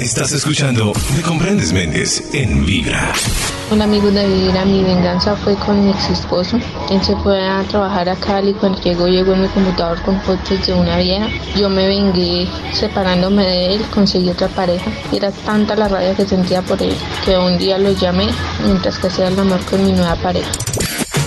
Estás escuchando Me Comprendes Méndez en Vibra. Un amigo de Vibra, mi venganza fue con mi ex esposo. Él se fue a trabajar a Cali. Cuando llegó, llegó en mi computador con fotos de una vieja. Yo me vengué separándome de él, conseguí otra pareja. Era tanta la rabia que sentía por él que un día lo llamé mientras que hacía el amor con mi nueva pareja.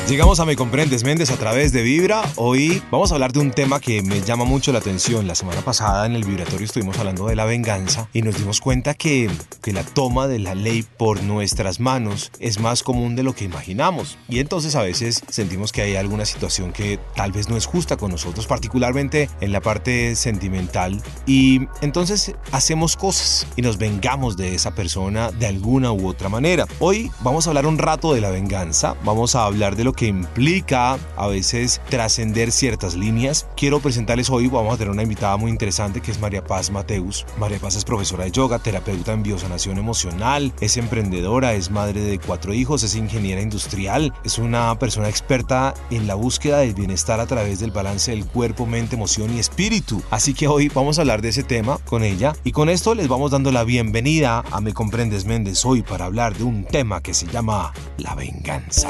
Llegamos a Me Comprendes Méndez a través de Vibra. Hoy vamos a hablar de un tema que me llama mucho la atención. La semana pasada en el vibratorio estuvimos hablando de la venganza y nos dimos cuenta que, que la toma de la ley por nuestras manos es más común de lo que imaginamos. Y entonces a veces sentimos que hay alguna situación que tal vez no es justa con nosotros, particularmente en la parte sentimental. Y entonces hacemos cosas y nos vengamos de esa persona de alguna u otra manera. Hoy vamos a hablar un rato de la venganza. Vamos a hablar de lo que implica a veces trascender ciertas líneas. Quiero presentarles hoy, vamos a tener una invitada muy interesante que es María Paz Mateus. María Paz es profesora de yoga, terapeuta en biosanación emocional, es emprendedora, es madre de cuatro hijos, es ingeniera industrial, es una persona experta en la búsqueda del bienestar a través del balance del cuerpo, mente, emoción y espíritu. Así que hoy vamos a hablar de ese tema con ella y con esto les vamos dando la bienvenida a Me Comprendes Méndez hoy para hablar de un tema que se llama la venganza.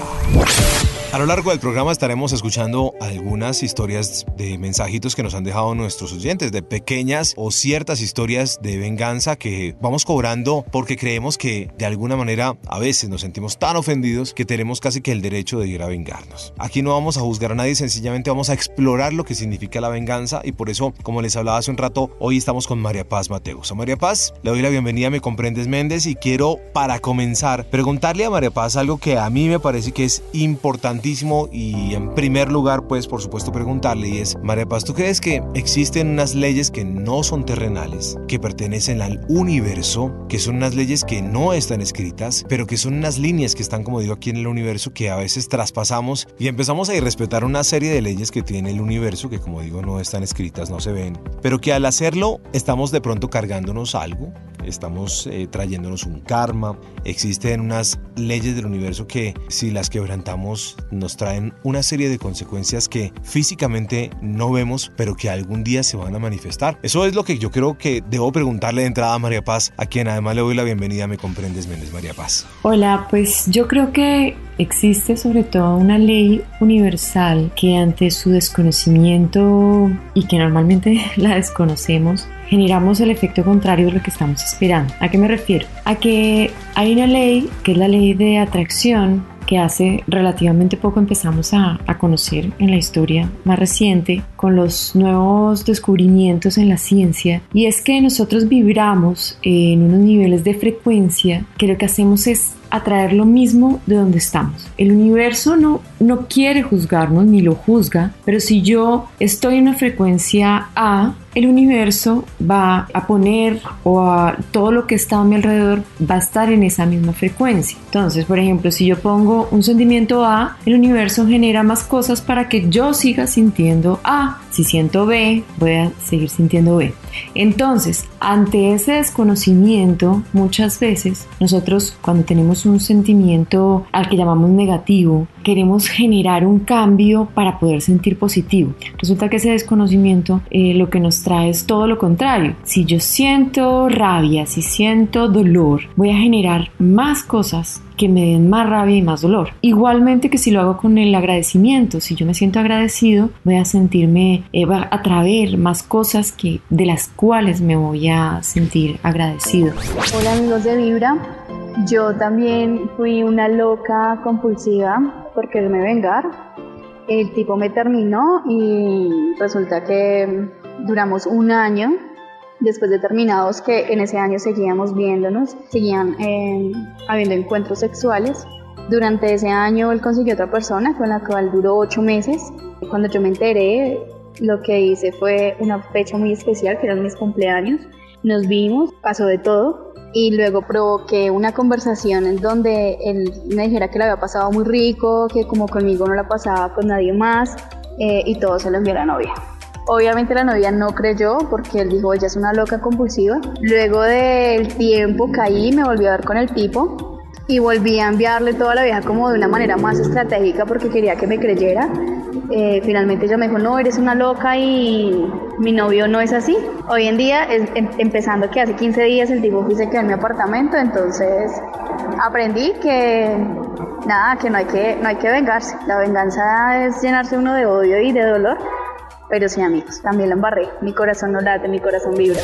A lo largo del programa estaremos escuchando algunas historias de mensajitos que nos han dejado nuestros oyentes, de pequeñas o ciertas historias de venganza que vamos cobrando porque creemos que de alguna manera a veces nos sentimos tan ofendidos que tenemos casi que el derecho de ir a vengarnos. Aquí no vamos a juzgar a nadie, sencillamente vamos a explorar lo que significa la venganza y por eso, como les hablaba hace un rato, hoy estamos con María Paz Mateus. A María Paz le doy la bienvenida, me comprendes Méndez y quiero para comenzar preguntarle a María Paz algo que a mí me parece que es importante y en primer lugar pues por supuesto preguntarle y es María Paz, ¿tú crees que existen unas leyes que no son terrenales, que pertenecen al universo, que son unas leyes que no están escritas, pero que son unas líneas que están como digo aquí en el universo que a veces traspasamos y empezamos a irrespetar una serie de leyes que tiene el universo que como digo no están escritas, no se ven, pero que al hacerlo estamos de pronto cargándonos algo estamos eh, trayéndonos un karma. Existen unas leyes del universo que si las quebrantamos nos traen una serie de consecuencias que físicamente no vemos, pero que algún día se van a manifestar. Eso es lo que yo creo que debo preguntarle de entrada a María Paz, a quien además le doy la bienvenida, me comprendes, Méndez María Paz. Hola, pues yo creo que existe sobre todo una ley universal que ante su desconocimiento y que normalmente la desconocemos, generamos el efecto contrario de lo que estamos esperando. ¿A qué me refiero? A que hay una ley que es la ley de atracción que hace relativamente poco empezamos a, a, conocer en la historia más reciente con los nuevos descubrimientos en la ciencia y es que nosotros vibramos en unos niveles de frecuencia que lo que hacemos es atraer lo mismo de donde estamos. El universo no, no quiere juzgarnos ni lo juzga, pero si yo estoy en una frecuencia A, el universo va a poner o a todo lo que está a mi alrededor va a estar en esa misma frecuencia. Entonces, por ejemplo, si yo pongo un sentimiento A, el universo genera más cosas para que yo siga sintiendo A. Si siento B, voy a seguir sintiendo B. Entonces, ante ese desconocimiento, muchas veces nosotros cuando tenemos un sentimiento al que llamamos negativo, queremos generar un cambio para poder sentir positivo. Resulta que ese desconocimiento eh, lo que nos trae es todo lo contrario. Si yo siento rabia, si siento dolor, voy a generar más cosas que me den más rabia y más dolor. Igualmente que si lo hago con el agradecimiento, si yo me siento agradecido, voy a sentirme, eh, va a traer más cosas que, de las cuales me voy a sentir agradecido. Hola amigos de Vibra, yo también fui una loca compulsiva por quererme vengar. El tipo me terminó y resulta que duramos un año después de terminados, que en ese año seguíamos viéndonos, seguían eh, habiendo encuentros sexuales. Durante ese año él consiguió otra persona con la cual duró ocho meses. Cuando yo me enteré, lo que hice fue una fecha muy especial, que eran mis cumpleaños. Nos vimos, pasó de todo y luego provoqué una conversación en donde él me dijera que le había pasado muy rico, que como conmigo no la pasaba con nadie más eh, y todo se lo envió a la novia. Obviamente la novia no creyó porque él dijo, ella es una loca compulsiva. Luego del tiempo caí, me volví a ver con el tipo y volví a enviarle toda la vieja como de una manera más estratégica porque quería que me creyera. Eh, finalmente ella me dijo, no, eres una loca y mi novio no es así. Hoy en día, em, empezando que hace 15 días el tipo se quedó en mi apartamento, entonces aprendí que nada, que no hay que, no hay que vengarse. La venganza es llenarse uno de odio y de dolor. Pero sí, amigos, también lo embarré. Mi corazón no late, mi corazón vibra.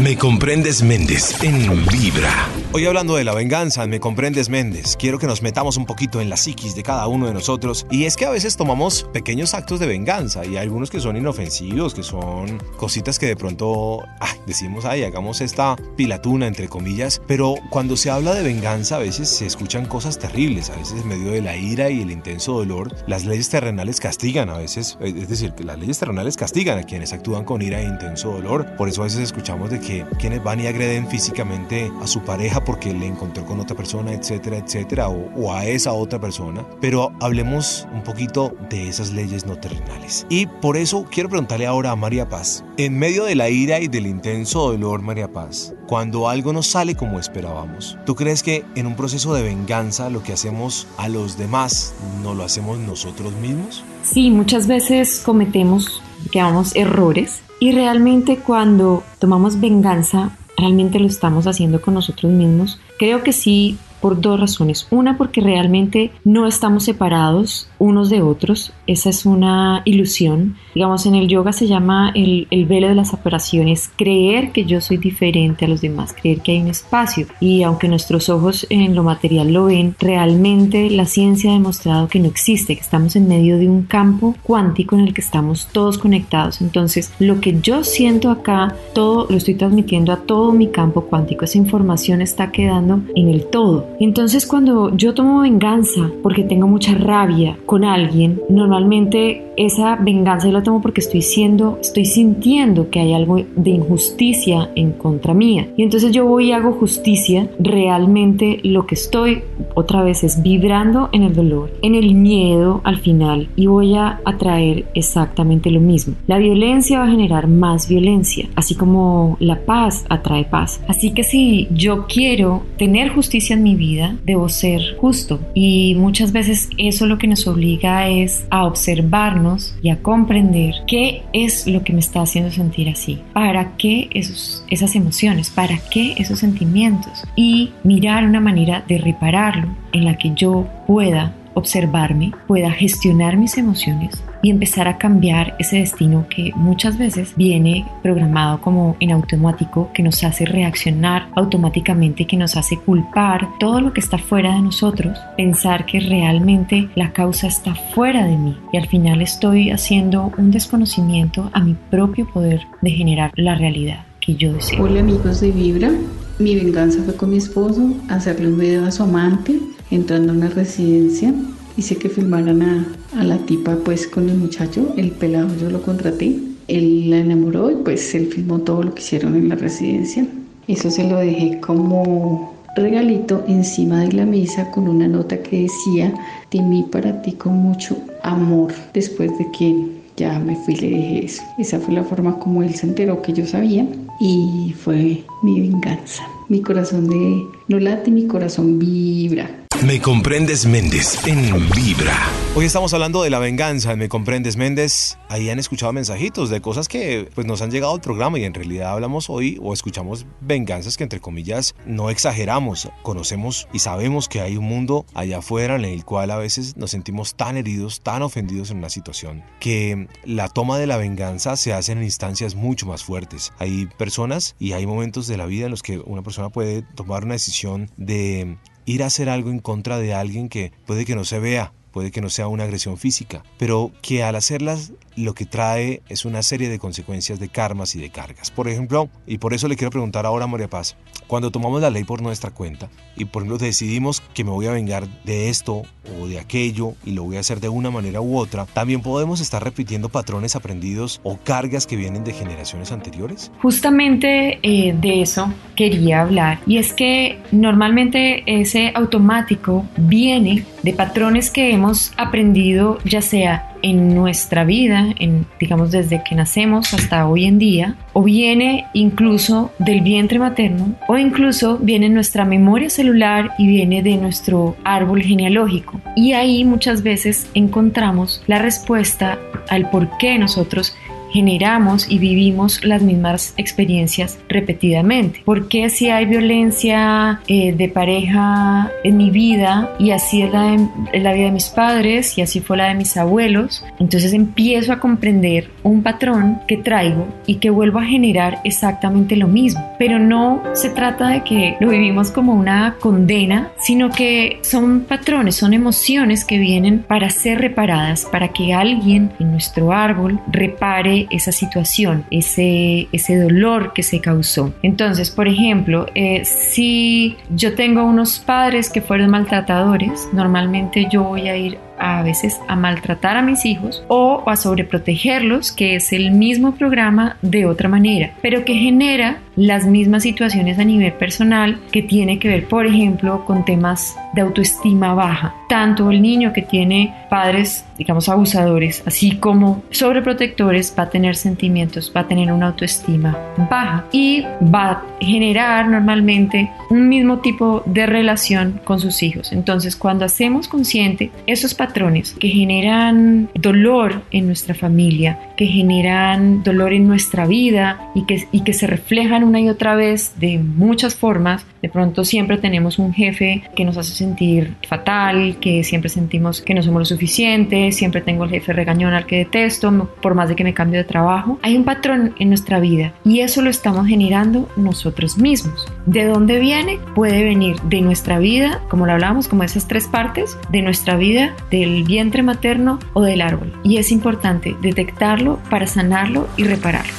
Me comprendes Méndez en Vibra. Hoy hablando de la venganza, me comprendes Méndez, quiero que nos metamos un poquito en la psiquis de cada uno de nosotros. Y es que a veces tomamos pequeños actos de venganza y algunos que son inofensivos, que son cositas que de pronto decimos, ay, hagamos esta pilatuna entre comillas, pero cuando se habla de venganza a veces se escuchan cosas terribles, a veces en medio de la ira y el intenso dolor, las leyes terrenales castigan a veces, es decir, que las leyes terrenales castigan a quienes actúan con ira e intenso dolor, por eso a veces escuchamos de que quienes van y agreden físicamente a su pareja porque le encontró con otra persona, etcétera, etcétera, o, a esa otra persona. Pero hablemos un poquito de esas leyes no terrenales. Y por eso quiero preguntarle ahora a María Paz, en medio de la ira y del intenso dolor, María Paz, cuando algo no sale como esperábamos, ¿tú crees que en un proceso de venganza lo que hacemos a los demás no lo hacemos nosotros mismos? Sí, muchas veces cometemos, digamos, errores y realmente cuando tomamos venganza, realmente lo estamos haciendo con nosotros mismos. Creo que sí por dos razones. Una, porque realmente no estamos separados unos de otros. Esa es una ilusión. Digamos, en el yoga se llama el, el velo de las separaciones. Creer que yo soy diferente a los demás, creer que hay un espacio. Y aunque nuestros ojos en lo material lo ven, realmente la ciencia ha demostrado que no existe, que estamos en medio de un campo cuántico en el que estamos todos conectados. Entonces, lo que yo siento acá, todo lo estoy transmitiendo a todo mi campo cuántico. Esa información está quedando en el todo. Entonces cuando yo tomo venganza porque tengo mucha rabia con alguien, normalmente esa venganza yo la tomo porque estoy sintiendo que hay algo de injusticia en contra mía. Y entonces yo voy y hago justicia. Realmente lo que estoy otra vez es vibrando en el dolor, en el miedo al final y voy a atraer exactamente lo mismo. La violencia va a generar más violencia, así como la paz atrae paz. Así que si yo quiero tener justicia en mi vida, debo ser justo. Y muchas veces eso lo que nos obliga es a observarnos y a comprender qué es lo que me está haciendo sentir así, para qué esos, esas emociones, para qué esos sentimientos y mirar una manera de repararlo en la que yo pueda observarme, pueda gestionar mis emociones y empezar a cambiar ese destino que muchas veces viene programado como en automático, que nos hace reaccionar automáticamente, que nos hace culpar todo lo que está fuera de nosotros, pensar que realmente la causa está fuera de mí. Y al final estoy haciendo un desconocimiento a mi propio poder de generar la realidad que yo deseo. Hola amigos de Vibra, mi venganza fue con mi esposo, hacerle un video a su amante entrando a una residencia hice que filmaran a, la tipa pues con el muchacho, el pelado yo lo contraté, él la enamoró y pues él filmó todo lo que hicieron en la residencia. Eso se lo dejé como regalito encima de la mesa con una nota que decía de mí para ti con mucho amor después de que ya me fui le dije eso. Esa fue la forma como él se enteró que yo sabía y fue mi venganza. Mi corazón de no late, mi corazón vibra. Me comprendes Méndez en Vibra. Hoy estamos hablando de la venganza en Me comprendes Méndez. Ahí han escuchado mensajitos de cosas que pues nos han llegado al programa y en realidad hablamos hoy o escuchamos venganzas que entre comillas no exageramos. Conocemos y sabemos que hay un mundo allá afuera en el cual a veces nos sentimos tan heridos, tan ofendidos en una situación que la toma de la venganza se hace en instancias mucho más fuertes. Hay personas y hay momentos de la vida en los que una persona puede tomar una decisión de ir a hacer algo en contra de alguien que puede que no se vea, puede que no sea una agresión física, pero que al hacerlas lo que trae es una serie de consecuencias de karmas y de cargas. Por ejemplo, y por eso le quiero preguntar ahora a María Paz, cuando tomamos la ley por nuestra cuenta y por ejemplo decidimos que me voy a vengar de esto o de aquello y lo voy a hacer de una manera u otra, también podemos estar repitiendo patrones aprendidos o cargas que vienen de generaciones anteriores. Justamente eh, de eso quería hablar y es que normalmente ese automático viene de patrones que hemos aprendido ya sea en nuestra vida, en, digamos desde que nacemos hasta hoy en día, o viene incluso del vientre materno, o incluso viene en nuestra memoria celular y viene de nuestro árbol genealógico. Y ahí muchas veces encontramos la respuesta al por qué nosotros generamos y vivimos las mismas experiencias repetidamente? ¿Por qué si hay violencia eh, de pareja en mi vida y así es la, la vida de mis padres y así fue la de mis abuelos? Entonces empiezo a comprender un patrón que traigo y que vuelvo a generar exactamente lo mismo. Pero no se trata de que lo vivimos como una condena, sino que son patrones, son emociones que vienen para ser reparadas, para que alguien en nuestro árbol repare esa situación, ese, ese dolor que se causó. Entonces, por ejemplo, eh, si yo tengo unos padres que fueron maltratadores, normalmente yo voy a ir a veces a maltratar a mis hijos o a sobreprotegerlos, que es el mismo programa de otra manera, pero que genera las mismas situaciones a nivel personal que tiene que ver, por ejemplo, con temas de autoestima baja. Tanto el niño que tiene padres, digamos, abusadores, así como sobreprotectores, va a tener sentimientos, va a tener una autoestima baja y va a generar normalmente un mismo tipo de relación con sus hijos. Entonces, cuando hacemos consciente esos patrones que generan dolor en nuestra familia, que generan dolor en nuestra vida y que, y que se reflejan una y otra vez de muchas formas, de pronto siempre tenemos un jefe que nos hace sentir fatal, que siempre sentimos que no somos lo suficiente, siempre tengo el jefe regañón al que detesto, por más de que me cambie de trabajo. Hay un patrón en nuestra vida y eso lo estamos generando nosotros mismos. ¿De dónde viene? Puede venir de nuestra vida, como lo hablábamos, como esas tres partes, de nuestra vida, del vientre materno o del árbol. Y es importante detectarlo para sanarlo y repararlo.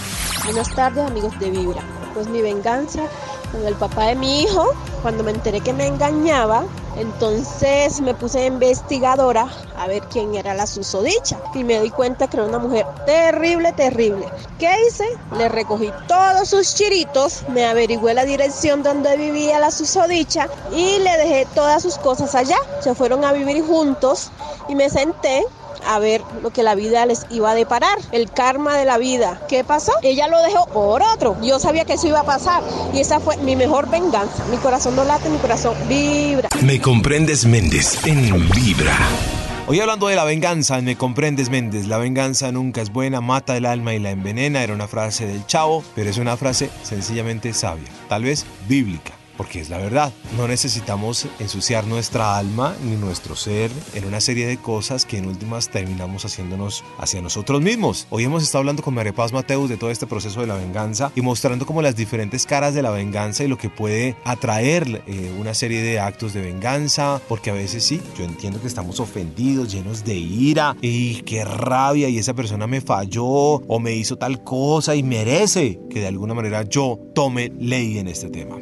Buenas tardes amigos de Vibra. Pues mi venganza con el papá de mi hijo, cuando me enteré que me engañaba, entonces me puse investigadora a ver quién era la susodicha y me di cuenta que era una mujer terrible, terrible. ¿Qué hice? Le recogí todos sus chiritos, me averigüé la dirección donde vivía la susodicha y le dejé todas sus cosas allá. Se fueron a vivir juntos y me senté a ver lo que la vida les iba a deparar, el karma de la vida. ¿Qué pasó? Ella lo dejó por otro. Yo sabía que eso iba a pasar y esa fue mi mejor venganza. Mi corazón no late, mi corazón vibra. Me comprendes Méndez en Vibra. Hoy hablando de la venganza, Me Comprendes Méndez, la venganza nunca es buena, mata el alma y la envenena, era una frase del chavo, pero es una frase sencillamente sabia, tal vez bíblica porque es la verdad. No necesitamos ensuciar nuestra alma ni nuestro ser en una serie de cosas que en últimas terminamos haciéndonos hacia nosotros mismos. Hoy hemos estado hablando con María Paz Mateus de todo este proceso de la venganza y mostrando como las diferentes caras de la venganza y lo que puede atraer eh, una serie de actos de venganza, porque a veces sí, yo entiendo que estamos ofendidos, llenos de ira y qué rabia y esa persona me falló o me hizo tal cosa y merece que de alguna manera yo tome ley en este tema.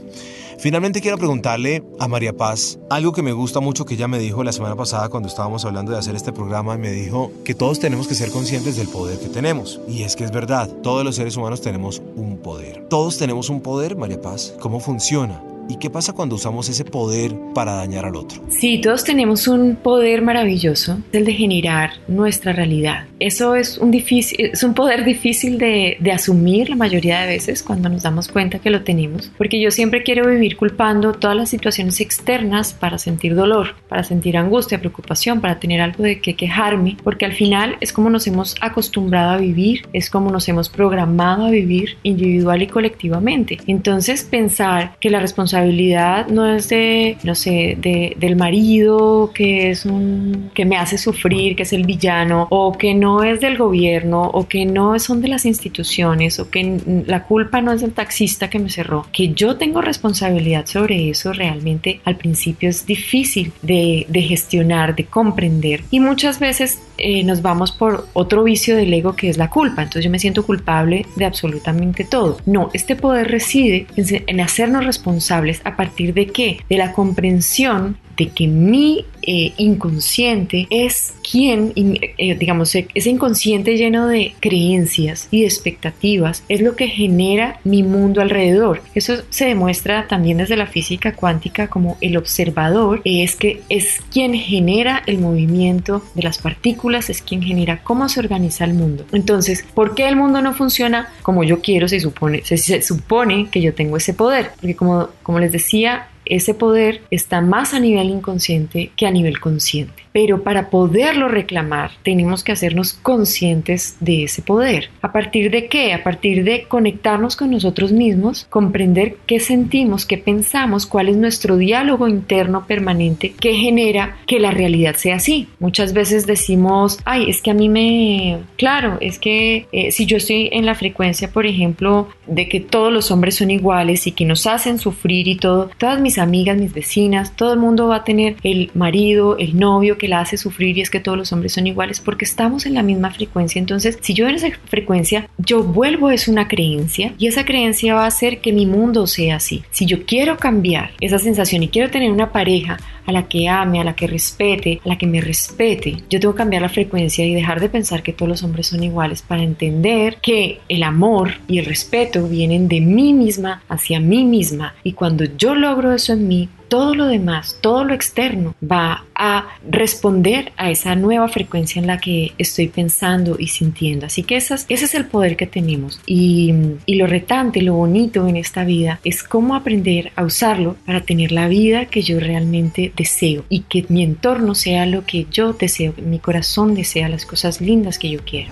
Finalmente quiero preguntarle a María Paz algo que me gusta mucho que ella me dijo la semana pasada cuando estábamos hablando de hacer este programa y me dijo que todos tenemos que ser conscientes del poder que tenemos. Y es que es verdad, todos los seres humanos tenemos un poder. Todos tenemos un poder, María Paz. ¿Cómo funciona? ¿Y qué pasa cuando usamos ese poder para dañar al otro? Sí, todos tenemos un poder maravilloso, el de generar nuestra realidad. Eso es un, difícil, es un poder difícil de, de asumir la mayoría de veces cuando nos damos cuenta que lo tenemos, porque yo siempre quiero vivir culpando todas las situaciones externas para sentir dolor, para sentir angustia, preocupación, para tener algo de qué quejarme, porque al final es como nos hemos acostumbrado a vivir, es como nos hemos programado a vivir individual y colectivamente. Entonces pensar que la responsabilidad responsabilidad no es de, no sé, de, del marido que es un, que me hace sufrir, que es el villano, o que no es del gobierno, o que no son de las instituciones, o que la culpa no es del taxista que me cerró, que yo tengo responsabilidad sobre eso realmente al principio es difícil de, de gestionar, de comprender, y muchas veces eh, nos vamos por otro vicio del ego que es la culpa. Entonces yo me siento culpable de absolutamente todo. No, este poder reside en, hacernos responsables a partir de qué? De la comprensión de que mi eh, inconsciente es quien, eh, digamos, e, ese inconsciente lleno de creencias y de expectativas es lo que genera mi mundo alrededor. Eso se demuestra también desde la física cuántica como el observador es que es quien genera el movimiento de las partículas, es quien genera cómo se organiza el mundo. Entonces, ¿por qué el mundo no funciona como yo quiero? Se supone, se, se supone que yo tengo ese poder, porque como, como les decía, ese poder está más a nivel inconsciente que a nivel consciente. Pero para poderlo reclamar tenemos que hacernos conscientes de ese poder. ¿A partir de qué? A partir de conectarnos con nosotros mismos, comprender qué sentimos, qué pensamos, cuál es nuestro diálogo interno permanente que genera que la realidad sea así. Muchas veces decimos, ay, es que a mí me... Claro, es que eh, si yo estoy en la frecuencia, por ejemplo, de que todos los hombres son iguales y que nos hacen sufrir y todo, todas mis amigas, mis vecinas, todo el mundo va a tener el marido, el novio que la hace sufrir y es que todos los hombres son iguales porque estamos en la misma frecuencia. Entonces, si yo en esa frecuencia, yo vuelvo es una creencia y esa creencia va a hacer que mi mundo sea así. Si yo quiero cambiar esa sensación y quiero tener una pareja a la que ame, a la que respete, a la que me respete. Yo tengo que cambiar la frecuencia y dejar de pensar que todos los hombres son iguales para entender que el amor y el respeto vienen de mí misma hacia mí misma y cuando yo logro eso en mí, todo lo demás, todo lo externo va a responder a esa nueva frecuencia en la que estoy pensando y sintiendo. Así que ese es el poder que tenemos. Y, lo retante, lo bonito en esta vida es cómo aprender a usarlo para tener la vida que yo realmente deseo y que mi entorno sea lo que yo deseo, mi corazón desea las cosas lindas que yo quiero.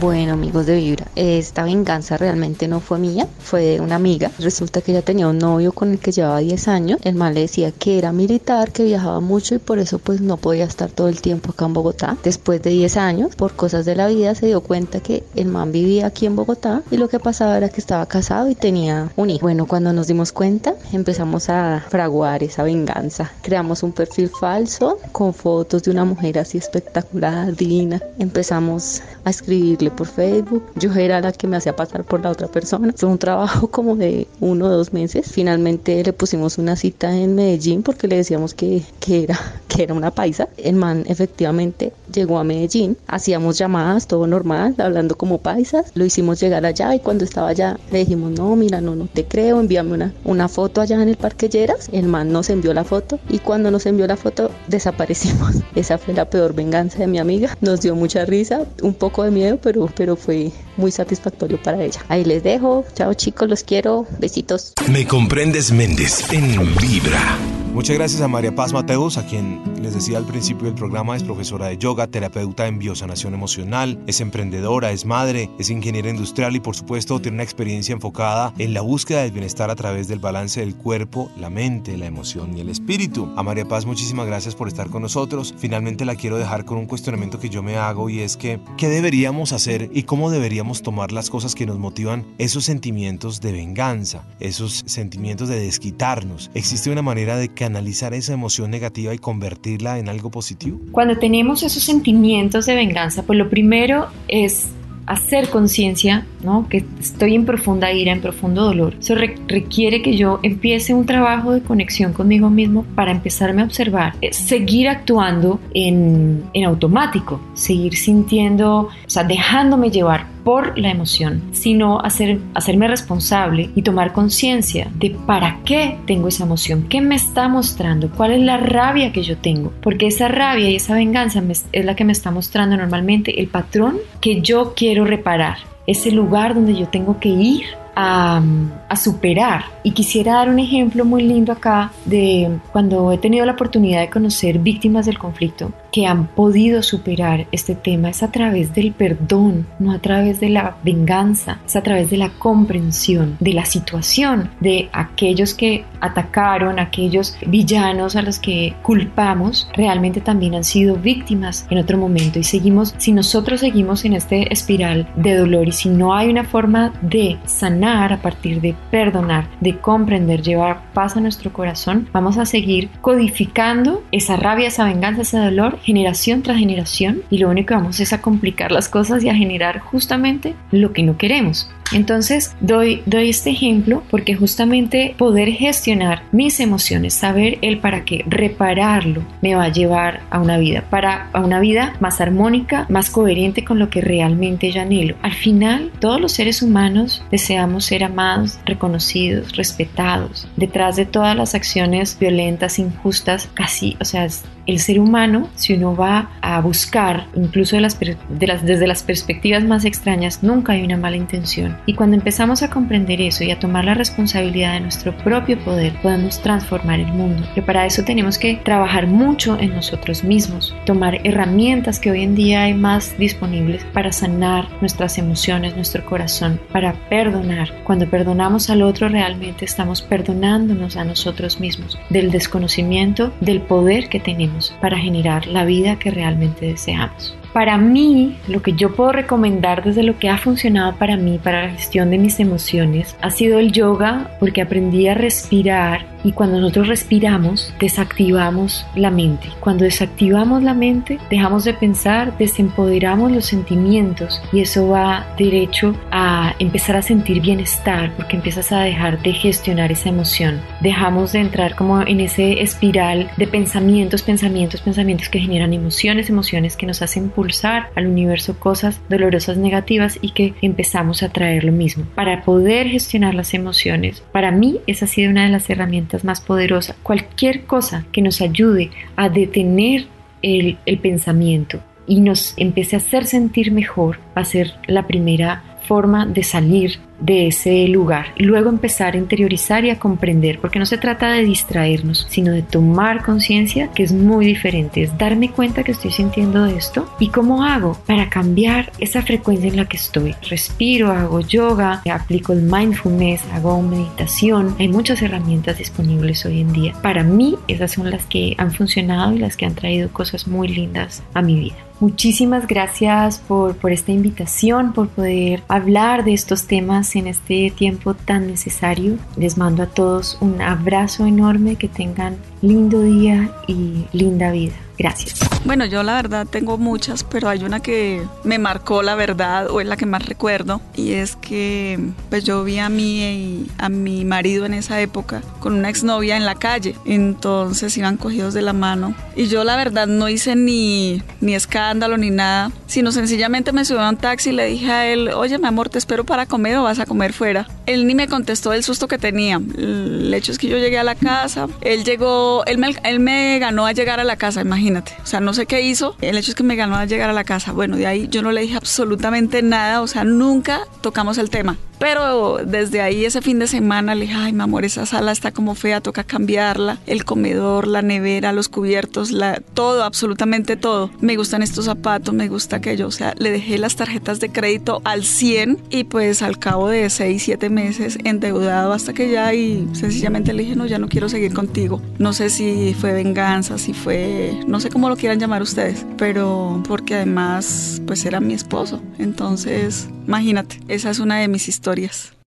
Bueno, amigos de Vibra, esta venganza realmente no fue mía, fue de una amiga. Resulta que ella tenía un novio con el que llevaba 10 años. El mal le decía que era militar, que viajaba mucho y por eso pues no podía estar todo el tiempo acá en Bogotá. Después de 10 años, por cosas de la vida, se dio cuenta que el man vivía aquí en Bogotá y lo que pasaba era que estaba casado y tenía un hijo. Bueno, cuando nos dimos cuenta, empezamos a fraguar esa venganza. Creamos un perfil falso con fotos de una mujer así espectacular, divina. Empezamos a escribirle por Facebook. Yo era la que me hacía pasar por la otra persona. Fue un trabajo como de uno o dos meses. Finalmente le pusimos una cita en Medellín Medellín porque le decíamos que, que, era, que era una paisa. El man efectivamente llegó a Medellín, hacíamos llamadas, todo normal, hablando como paisas. Lo hicimos llegar allá y cuando estaba allá le dijimos, no, mira, no, no te creo, envíame una, una foto allá en el Parque Lleras. El man nos envió la foto y cuando nos envió la foto desaparecimos. Esa fue la peor venganza de mi amiga. Nos dio mucha risa, un poco de miedo, pero, pero fue muy satisfactorio para ella. Ahí les dejo. Chao chicos, los quiero. Besitos. Me comprendes Méndez en Vibra. Muchas gracias a María Paz Mateus, a quien les decía al principio del programa, es profesora de yoga, terapeuta en biosanación emocional, es emprendedora, es madre, es ingeniera industrial y por supuesto tiene una experiencia enfocada en la búsqueda del bienestar a través del balance del cuerpo, la mente, la emoción y el espíritu. A María Paz, muchísimas gracias por estar con nosotros. Finalmente la quiero dejar con un cuestionamiento que yo me hago y es que, ¿qué deberíamos hacer y cómo deberíamos tomar las cosas que nos motivan esos sentimientos de venganza, esos sentimientos de desquitarnos? ¿Existe una manera de canalizar esa emoción negativa y convertirla en algo positivo? Cuando tenemos esos sentimientos de venganza, pues lo primero es hacer conciencia, ¿no? Que estoy en profunda ira, en profundo dolor. Eso requiere que yo empiece un trabajo de conexión conmigo mismo para empezarme a observar, eh, seguir actuando en, en automático, seguir sintiendo, o sea, dejándome llevar por la emoción, sino hacer, hacerme responsable y tomar conciencia de para qué tengo esa emoción, qué me está mostrando, cuál es la rabia que yo tengo, porque esa rabia y esa venganza es la que me está mostrando normalmente el patrón que yo quiero reparar, ese lugar donde yo tengo que ir a, a, superar. Y quisiera dar un ejemplo muy lindo acá de cuando he tenido la oportunidad de conocer víctimas del conflicto que han podido superar este tema es a través del perdón, no a través de la venganza, es a través de la comprensión de la situación, de aquellos que atacaron, aquellos villanos a los que culpamos, realmente también han sido víctimas en otro momento y seguimos, si nosotros seguimos en este espiral de dolor y si no hay una forma de sanar a partir de perdonar, de comprender, llevar paz a nuestro corazón, vamos a seguir codificando esa rabia, esa venganza, ese dolor generación tras generación y lo único que vamos es a complicar las cosas y a generar justamente lo que no queremos. Entonces doy, doy este ejemplo porque justamente poder gestionar mis emociones, saber el para qué, repararlo, me va a llevar a una vida, para a una vida más armónica, más coherente con lo que realmente yo anhelo. Al final, todos los seres humanos deseamos ser amados, reconocidos, respetados. Detrás de todas las acciones violentas, injustas, casi, o sea, el ser humano, si uno va a buscar, incluso desde las perspectivas más extrañas, nunca hay una mala intención. Y cuando empezamos a comprender eso y a tomar la responsabilidad de nuestro propio poder, podemos transformar el mundo. Pero para eso tenemos que trabajar mucho en nosotros mismos, tomar herramientas que hoy en día hay más disponibles para sanar nuestras emociones, nuestro corazón, para perdonar. Cuando perdonamos al otro realmente estamos perdonándonos a nosotros mismos del desconocimiento del poder que tenemos para generar la vida que realmente deseamos. Para mí, lo que yo puedo recomendar desde lo que ha funcionado para mí, para la gestión de mis emociones, ha sido el yoga porque aprendí a respirar y cuando nosotros respiramos, desactivamos la mente. Cuando desactivamos la mente, dejamos de pensar, desempoderamos los sentimientos y eso va derecho a empezar a sentir bienestar porque empiezas a dejar de gestionar esa emoción. Dejamos de entrar como en ese espiral de pensamientos, pensamientos, pensamientos que generan emociones, emociones que nos hacen pulsar al universo cosas dolorosas negativas y que empezamos a traer lo mismo. Para poder gestionar las emociones, para mí esa ha sido una de las herramientas más poderosas. Cualquier cosa que nos ayude a detener el, el pensamiento y nos empiece a hacer sentir mejor va a ser la primera forma de salir de ese lugar y luego empezar a interiorizar y a comprender, porque no se trata de distraernos, sino de tomar conciencia que es muy diferente, es darme cuenta que estoy sintiendo esto y cómo hago para cambiar esa frecuencia en la que estoy. Respiro, hago yoga, aplico el mindfulness, hago meditación, hay muchas herramientas disponibles hoy en día. Para mí esas son las que han funcionado y las que han traído cosas muy lindas a mi vida. Muchísimas gracias por, por esta invitación, por poder hablar de estos temas en este tiempo tan necesario. Les mando a todos un abrazo enorme, que tengan lindo día y linda vida. Gracias. Bueno, yo la verdad tengo muchas, pero hay una que me marcó la verdad o es la que más recuerdo y es que pues yo vi a mí y a mi marido en esa época con una exnovia en la calle, entonces iban cogidos de la mano y yo la verdad no hice ni, ni escándalo ni nada, sino sencillamente me subí a un taxi y le dije a él, oye mi amor, ¿te espero para comer o vas a comer fuera? Él ni me contestó el susto que tenía, el hecho es que yo llegué a la casa, él llegó, él me, él me ganó a llegar a la casa, imagínate o sea, no sé qué hizo. El hecho es que me ganó a llegar a la casa. Bueno, de ahí yo no le dije absolutamente nada. O sea, nunca tocamos el tema. Pero desde ahí ese fin de semana le dije, ay, mi amor, esa sala está como fea, toca cambiarla. El comedor, la nevera, los cubiertos, la, todo, absolutamente todo. Me gustan estos zapatos, me gusta aquello. O sea, le dejé las tarjetas de crédito al 100 y pues al cabo de 6, 7 meses endeudado hasta que ya y sencillamente le dije, no, ya no quiero seguir contigo. No sé si fue venganza, si fue, no sé cómo lo quieran llamar ustedes, pero porque además pues era mi esposo. Entonces, imagínate, esa es una de mis historias.